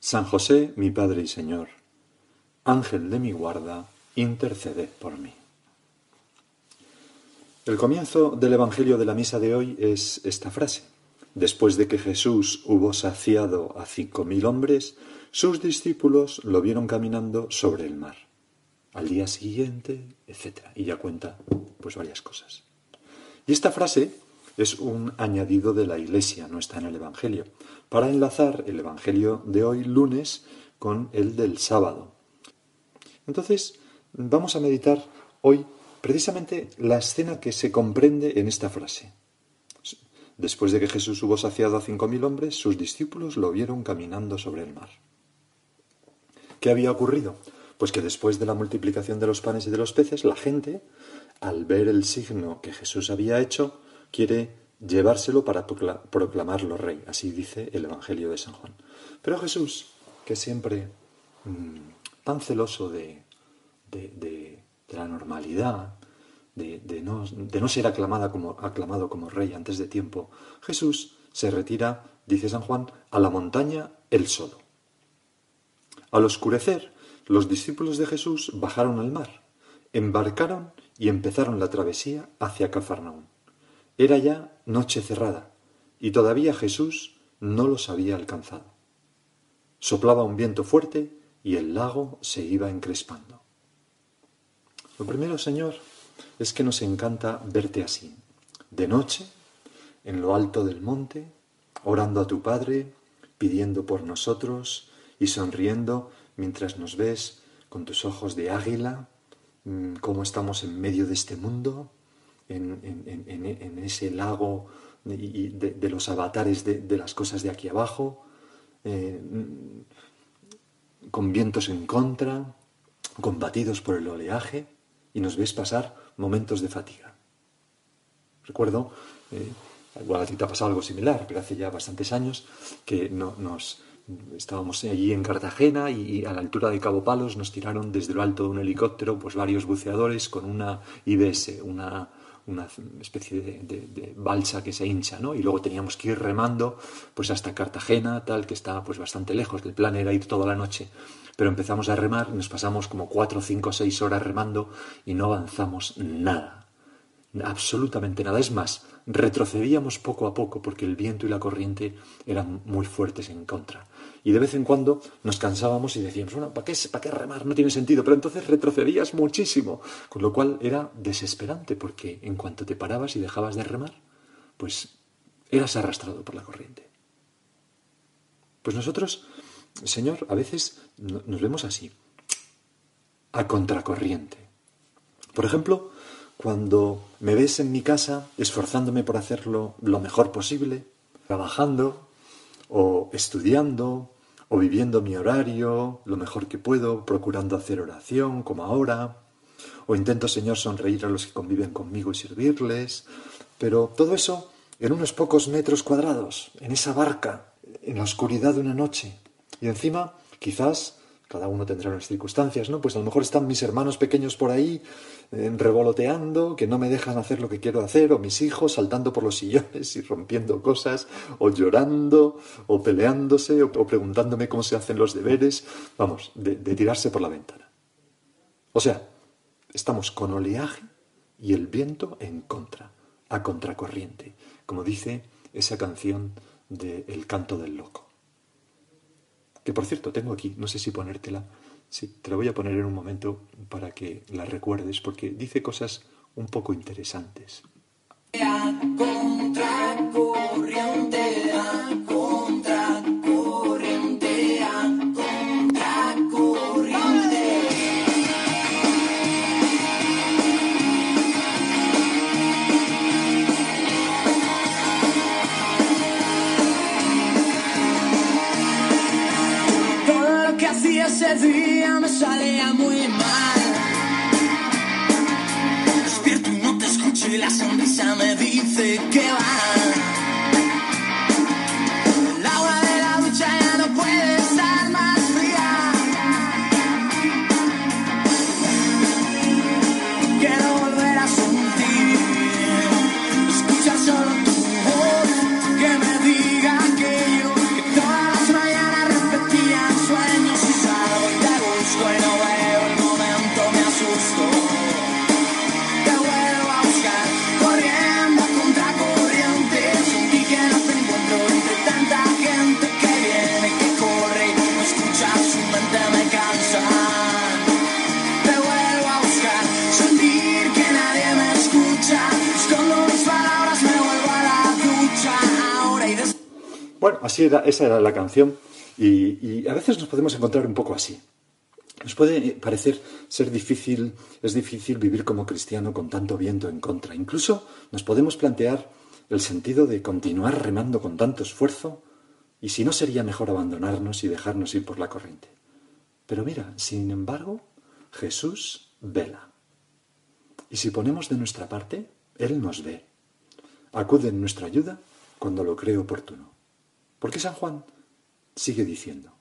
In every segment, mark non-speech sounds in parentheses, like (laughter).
San José, mi Padre y Señor, Ángel de mi guarda, interceded por mí. El comienzo del Evangelio de la misa de hoy es esta frase. Después de que Jesús hubo saciado a cinco mil hombres, sus discípulos lo vieron caminando sobre el mar. Al día siguiente, etc. Y ya cuenta pues varias cosas. Y esta frase es un añadido de la Iglesia, no está en el Evangelio, para enlazar el Evangelio de hoy lunes con el del sábado. Entonces, vamos a meditar hoy precisamente la escena que se comprende en esta frase. Después de que Jesús hubo saciado a cinco mil hombres, sus discípulos lo vieron caminando sobre el mar. ¿Qué había ocurrido? Pues que después de la multiplicación de los panes y de los peces, la gente, al ver el signo que Jesús había hecho, quiere llevárselo para proclamarlo rey. Así dice el Evangelio de San Juan. Pero Jesús, que siempre mmm, tan celoso de, la normalidad, de, no, ser aclamado como rey antes de tiempo, Jesús se retira, dice San Juan, a la montaña él solo. Al oscurecer, los discípulos de Jesús bajaron al mar, embarcaron y empezaron la travesía hacia Cafarnaún. Era ya noche cerrada, y todavía Jesús no los había alcanzado. Soplaba un viento fuerte y el lago se iba encrespando. Lo primero, Señor, es que nos encanta verte así, de noche, en lo alto del monte, orando a tu Padre, pidiendo por nosotros y sonriendo mientras nos ves con tus ojos de águila, mm, cómo estamos en medio de este mundo, en, ese lago de, de, los avatares de, las cosas de aquí abajo, eh, con vientos en contra, combatidos por el oleaje, y nos ves pasar momentos de fatiga. Recuerdo, eh, igual a ti te ha pasado algo similar, pero hace ya bastantes años que no, nos estábamos allí en Cartagena y, y, a la altura de Cabo Palos nos tiraron desde lo alto de un helicóptero pues varios buceadores con una IBS, una, una especie de, balsa que se hincha, ¿no? Y luego teníamos que ir remando pues hasta Cartagena, tal, que está pues bastante lejos. El plan era ir toda la noche. Pero empezamos a remar, nos pasamos como cuatro, cinco, seis horas remando y no avanzamos nada. Absolutamente nada. Es más, retrocedíamos poco a poco porque el viento y la corriente eran muy fuertes en contra. Y de vez en cuando nos cansábamos y decíamos, bueno, ¿para qué, ¿para qué remar? No tiene sentido. Pero entonces retrocedías muchísimo. Con lo cual era desesperante porque en cuanto te parabas y dejabas de remar, pues eras arrastrado por la corriente. Pues nosotros, Señor, a veces nos vemos así, a contracorriente. Por ejemplo, cuando me ves en mi casa esforzándome por hacerlo lo mejor posible, trabajando o estudiando o viviendo mi horario lo mejor que puedo, procurando hacer oración como ahora, o intento, Señor, sonreír a los que conviven conmigo y servirles, pero todo eso en unos pocos metros cuadrados, en esa barca, en la oscuridad de una noche, y encima, quizás, cada uno tendrá unas circunstancias, ¿no? Pues a lo mejor están mis hermanos pequeños por ahí eh, revoloteando, que no me dejan hacer lo que quiero hacer, o mis hijos saltando por los sillones y rompiendo cosas, o llorando, o peleándose, o, preguntándome cómo se hacen los deberes, vamos, de, de tirarse por la ventana. O sea, estamos con oleaje y el viento en contra, a contracorriente, como dice esa canción de El canto del loco. Que por cierto tengo aquí, no sé si ponértela, sí, te la voy a poner en un momento para que la recuerdes, porque dice cosas un poco interesantes. Y la sonrisa me dice que va. Así era, esa era la canción y, y a veces nos podemos encontrar un poco así. Nos puede parecer ser difícil, es difícil vivir como cristiano con tanto viento en contra. Incluso nos podemos plantear el sentido de continuar remando con tanto esfuerzo y si no sería mejor abandonarnos y dejarnos ir por la corriente. Pero mira, sin embargo, Jesús vela. Y si ponemos de nuestra parte, Él nos ve. Acude en nuestra ayuda cuando lo cree oportuno. Porque San Juan sigue diciendo,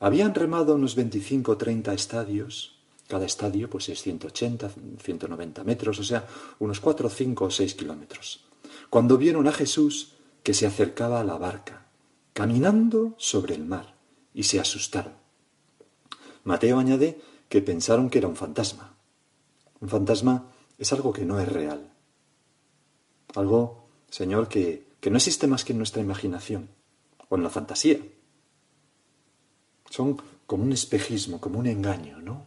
habían remado unos 25 o 30 estadios, cada estadio pues es 180, 190 metros, o sea, unos 4, 5 o 6 kilómetros, cuando vieron a Jesús que se acercaba a la barca, caminando sobre el mar, y se asustaron. Mateo añade que pensaron que era un fantasma. Un fantasma es algo que no es real. Algo, Señor, que, que no existe más que en nuestra imaginación o en la fantasía. Son como un espejismo, como un engaño, ¿no?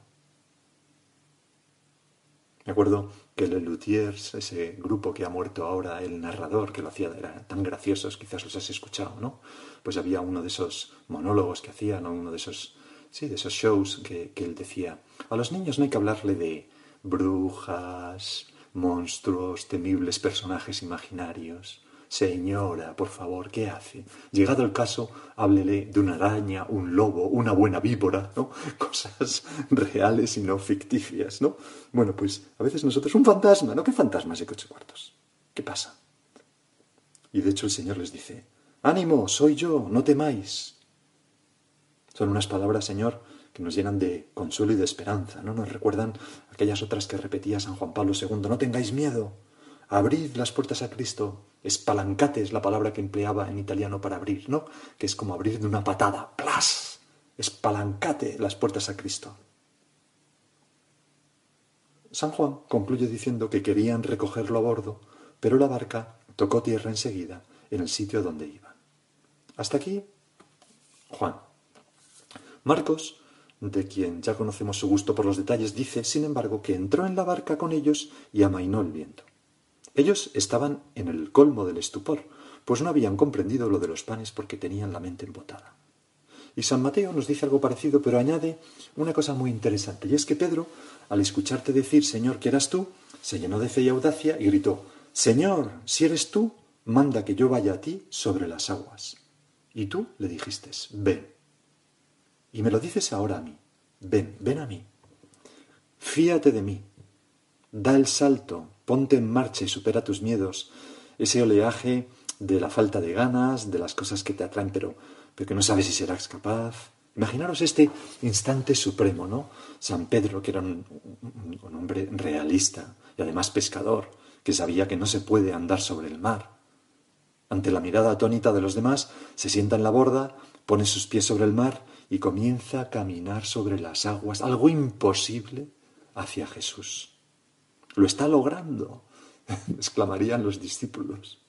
Me acuerdo que Le Luthiers, ese grupo que ha muerto ahora, el narrador que lo hacía, eran tan graciosos, quizás los has escuchado, ¿no? Pues había uno de esos monólogos que hacían, ¿no? uno de esos, sí, de esos shows que, que él decía, a los niños no hay que hablarle de brujas, monstruos, temibles personajes imaginarios. Señora, por favor, ¿qué hace? Llegado el caso, háblele de una araña, un lobo, una buena víbora, ¿no? (laughs) Cosas reales y no ficticias, ¿no? Bueno, pues a veces nosotros, un fantasma, ¿no? ¿Qué fantasmas de coche cuartos? ¿Qué pasa? Y de hecho el Señor les dice, ánimo, soy yo, no temáis. Son unas palabras, Señor, que nos llenan de consuelo y de esperanza, ¿no? Nos recuerdan aquellas otras que repetía San Juan Pablo II, no tengáis miedo, abrid las puertas a Cristo, espalancate es la palabra que empleaba en italiano para abrir, ¿no? Que es como abrir de una patada, plas, espalancate las puertas a Cristo. San Juan concluye diciendo que querían recogerlo a bordo, pero la barca tocó tierra enseguida en el sitio donde iban. Hasta aquí, Juan. Marcos, de quien ya conocemos su gusto por los detalles, dice, sin embargo, que entró en la barca con ellos y amainó el viento. Ellos estaban en el colmo del estupor, pues no habían comprendido lo de los panes porque tenían la mente embotada. Y San Mateo nos dice algo parecido, pero añade una cosa muy interesante, y es que Pedro, al escucharte decir, Señor, que eras tú, se llenó de fe y audacia y gritó, Señor, si eres tú, manda que yo vaya a ti sobre las aguas. Y tú le dijiste, ven. Y me lo dices ahora a mí, ven, ven a mí. Fíate de mí, da el salto, ponte en marcha y supera tus miedos, ese oleaje de la falta de ganas, de las cosas que te atraen, pero, pero que no sabes si serás capaz. Imaginaros este instante supremo, ¿no? San Pedro, que era un, un, un hombre realista y además pescador, que sabía que no se puede andar sobre el mar. Ante la mirada atónita de los demás, se sienta en la borda, pone sus pies sobre el mar y comienza a caminar sobre las aguas, algo imposible, hacia Jesús. Lo está logrando, (laughs) exclamarían los discípulos.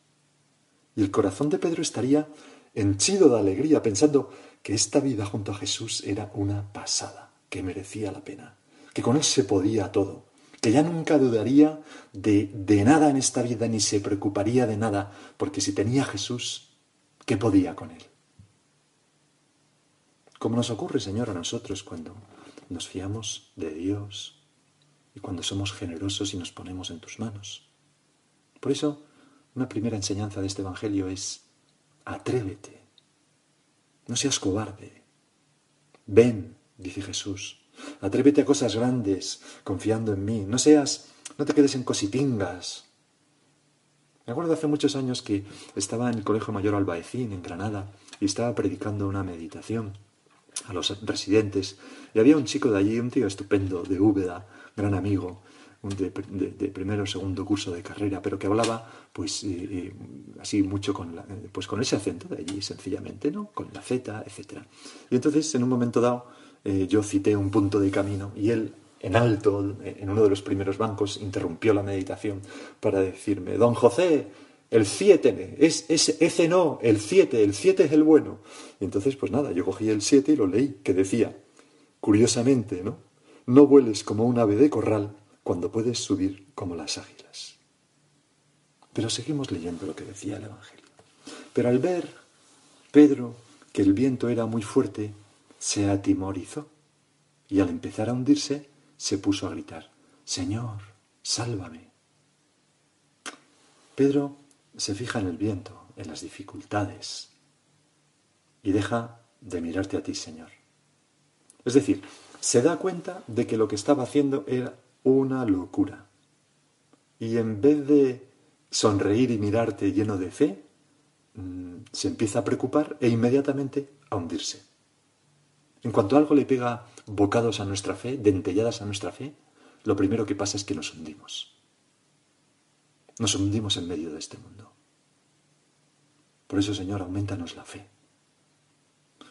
Y el corazón de Pedro estaría henchido de alegría, pensando que esta vida junto a Jesús era una pasada, que merecía la pena, que con Él se podía todo, que ya nunca dudaría de, de nada en esta vida ni se preocuparía de nada, porque si tenía Jesús, ¿qué podía con Él? Como nos ocurre, Señor, a nosotros cuando nos fiamos de Dios cuando somos generosos y nos ponemos en tus manos. Por eso, una primera enseñanza de este Evangelio es, atrévete, no seas cobarde, ven, dice Jesús, atrévete a cosas grandes, confiando en mí, no seas, no te quedes en cositingas. Me acuerdo hace muchos años que estaba en el Colegio Mayor Albaecín, en Granada, y estaba predicando una meditación a los residentes. Y había un chico de allí, un tío estupendo, de Úbeda, gran amigo, de, de, primero o segundo curso de carrera, pero que hablaba pues eh, eh, así mucho con, la, eh, pues con ese acento de allí, sencillamente, ¿no? Con la Z, etc. Y entonces, en un momento dado, yo cité un punto de camino y él, en alto, en uno de los primeros bancos, interrumpió la meditación para decirme, don José, el 7, es, es, ese no, el 7, el 7 es el bueno. Y entonces, pues nada, yo cogí el 7 y lo leí, que decía, curiosamente, ¿no? No vueles como un ave de corral cuando puedes subir como las águilas. Pero seguimos leyendo lo que decía el Evangelio. Pero al ver Pedro que el viento era muy fuerte, se atimorizó y al empezar a hundirse se puso a gritar, Señor, sálvame. Pedro se fija en el viento, en las dificultades, y deja de mirarte a ti, Señor. Es decir, se da cuenta de que lo que estaba haciendo era una locura. Y en vez de sonreír y mirarte lleno de fe, mm, se empieza a preocupar e inmediatamente a hundirse. En cuanto algo le pega bocados a nuestra fe, dentelladas a nuestra fe, lo primero que pasa es que nos hundimos. Nos hundimos en medio de este mundo. Por eso, Señor, aumentanos la fe.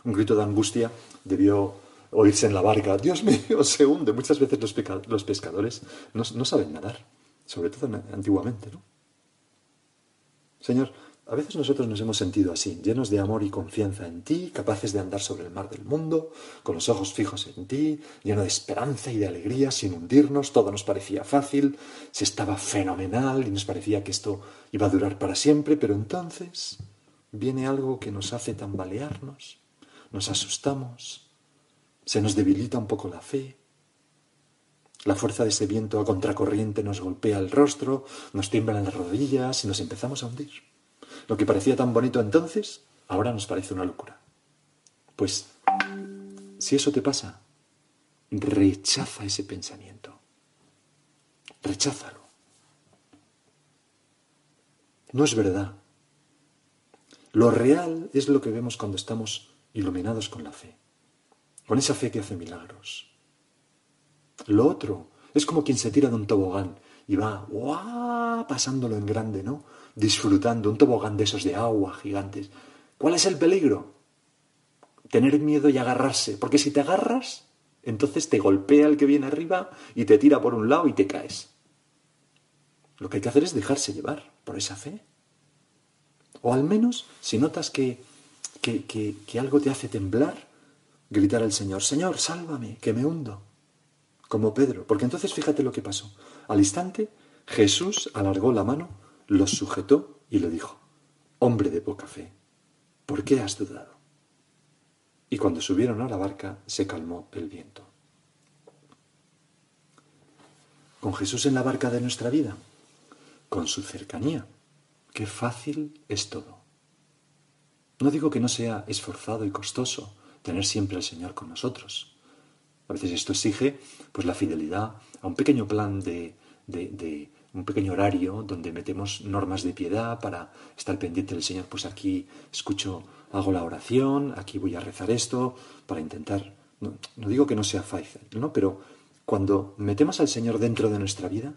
Un grito de angustia debió oírse en la barca. Dios mío, se hunde. Muchas veces los, pescadores no, no, saben nadar, sobre todo antiguamente, ¿no? Señor, a veces nosotros nos hemos sentido así, llenos de amor y confianza en ti, capaces de andar sobre el mar del mundo, con los ojos fijos en ti, lleno de esperanza y de alegría, sin hundirnos, todo nos parecía fácil, se estaba fenomenal y nos parecía que esto iba a durar para siempre, pero entonces viene algo que nos hace tambalearnos, nos asustamos, se nos debilita un poco la fe, la fuerza de ese viento a contracorriente nos golpea el rostro, nos tiemblan las rodillas y nos empezamos a hundir. Lo que parecía tan bonito entonces, ahora nos parece una locura. Pues, si eso te pasa, rechaza ese pensamiento. Recházalo. No es verdad. Lo real es lo que vemos cuando estamos iluminados con la fe, con esa fe que hace milagros. Lo otro es como quien se tira de un tobogán y va ¡guau! pasándolo en grande, ¿no? Disfrutando un tobogán de esos de agua gigantes. ¿Cuál es el peligro? Tener miedo y agarrarse, porque si te agarras, entonces te golpea el que viene arriba y te tira por un lado y te caes. Lo que hay que hacer es dejarse llevar por esa fe. O al menos, si notas que, que, que, algo te hace temblar, gritar al Señor, Señor, sálvame, que me hundo. Como Pedro, porque entonces fíjate lo que pasó. Al instante, Jesús alargó la mano, los sujetó y le dijo, Hombre de poca fe, ¿por qué has dudado? Y cuando subieron a la barca se calmó el viento. Con Jesús en la barca de nuestra vida, con su cercanía, Qué fácil es todo. No digo que no sea esforzado y costoso tener siempre al Señor con nosotros. A veces esto exige pues la fidelidad a un pequeño plan de, de, un pequeño horario donde metemos normas de piedad para estar pendiente del Señor. Pues aquí escucho, hago la oración, aquí voy a rezar esto, para intentar. No, no digo que no sea fácil, ¿no? Pero cuando metemos al Señor dentro de nuestra vida,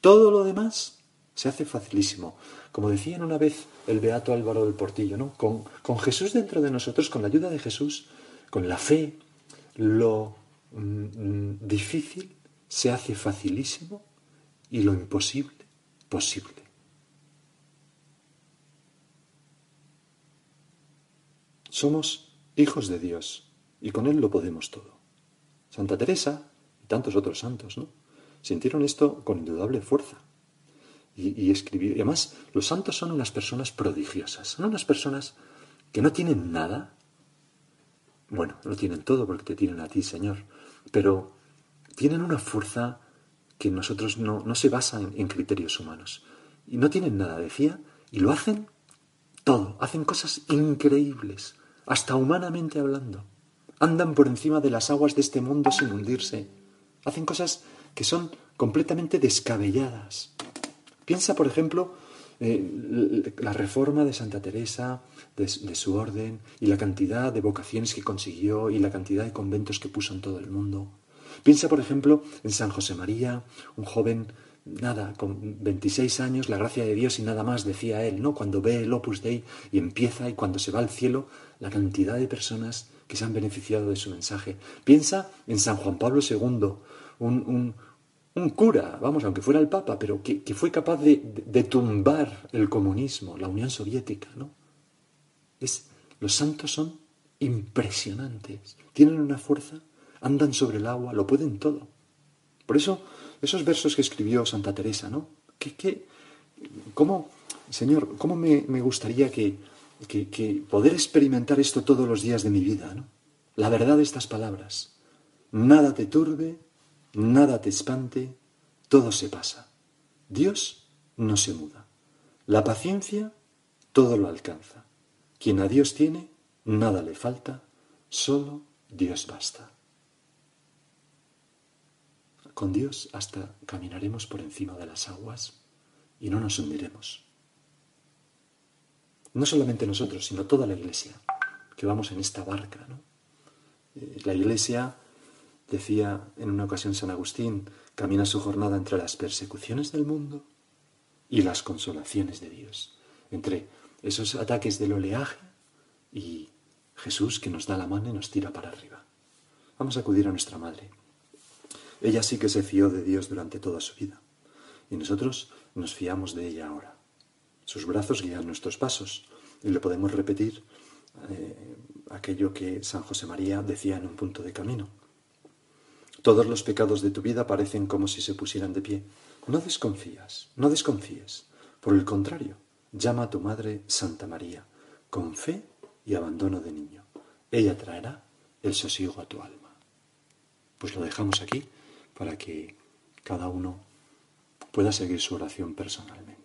todo lo demás se hace facilísimo. Como decían una vez el beato Álvaro del Portillo, ¿no? Con, con Jesús dentro de nosotros, con la ayuda de Jesús, con la fe, lo mm, difícil se hace facilísimo y lo imposible posible. Somos hijos de Dios, y con Él lo podemos todo. Santa Teresa y tantos otros santos, ¿no? Sintieron esto con indudable fuerza. Y, y. Y además, los santos son unas personas prodigiosas. Son unas personas que no tienen nada. Bueno, no tienen todo porque te tienen a ti, Señor. Pero tienen una fuerza que nosotros no, no se basa en, criterios humanos. Y no tienen nada, decía, y lo hacen todo. Hacen cosas increíbles, hasta humanamente hablando. Andan por encima de las aguas de este mundo sin hundirse. Hacen cosas que son completamente descabelladas. Piensa, por ejemplo, eh, la reforma de Santa Teresa, de, de, su orden, y la cantidad de vocaciones que consiguió y la cantidad de conventos que puso en todo el mundo. Piensa, por ejemplo, en San José María, un joven, nada, con 26 años, la gracia de Dios y nada más, decía él, ¿no? Cuando ve el Opus Dei y empieza y cuando se va al cielo, la cantidad de personas que se han beneficiado de su mensaje. Piensa en San Juan Pablo II, un, un, cura, vamos, aunque fuera el Papa, pero que, que fue capaz de, de, de, tumbar el comunismo, la Unión Soviética, ¿no? Es, los santos son impresionantes, tienen una fuerza, andan sobre el agua, lo pueden todo. Por eso, esos versos que escribió Santa Teresa, ¿no? ¿Qué, qué, cómo, Señor, cómo me, me gustaría que, que, poder experimentar esto todos los días de mi vida, ¿no? La verdad de estas palabras. Nada te turbe, nada te espante, todo se pasa. Dios no se muda. La paciencia todo lo alcanza. Quien a Dios tiene, nada le falta, solo Dios basta. Con Dios hasta caminaremos por encima de las aguas y no nos hundiremos. No solamente nosotros, sino toda la iglesia, que vamos en esta barca. ¿no? Eh, la iglesia, decía en una ocasión San Agustín, camina su jornada entre las persecuciones del mundo y las consolaciones de Dios, entre esos ataques del oleaje y Jesús que nos da la mano y nos tira para arriba. Vamos a acudir a nuestra madre. Ella sí que se fió de Dios durante toda su vida y nosotros nos fiamos de ella ahora. Sus brazos guían nuestros pasos y le podemos repetir eh, aquello que San José María decía en un punto de camino. Todos los pecados de tu vida parecen como si se pusieran de pie. No desconfías, no desconfíes. Por el contrario, llama a tu madre Santa María, con fe y abandono de niño. Ella traerá el sosiego a tu alma. Pues lo dejamos aquí para que cada uno pueda seguir su oración personalmente.